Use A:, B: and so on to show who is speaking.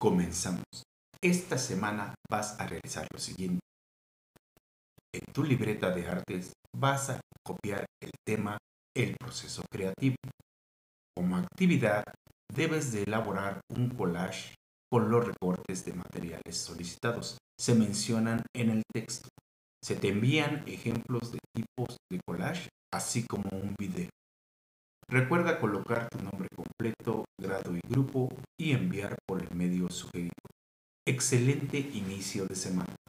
A: Comenzamos. Esta semana vas a realizar lo siguiente. En tu libreta de artes vas a copiar el tema El proceso creativo. Como actividad, debes de elaborar un collage con los recortes de materiales solicitados. Se mencionan en el texto. Se te envían ejemplos de tipos de collage, así como un video. Recuerda colocar tu nombre completo, grado y grupo y enviar por el medio Excelente inicio de semana.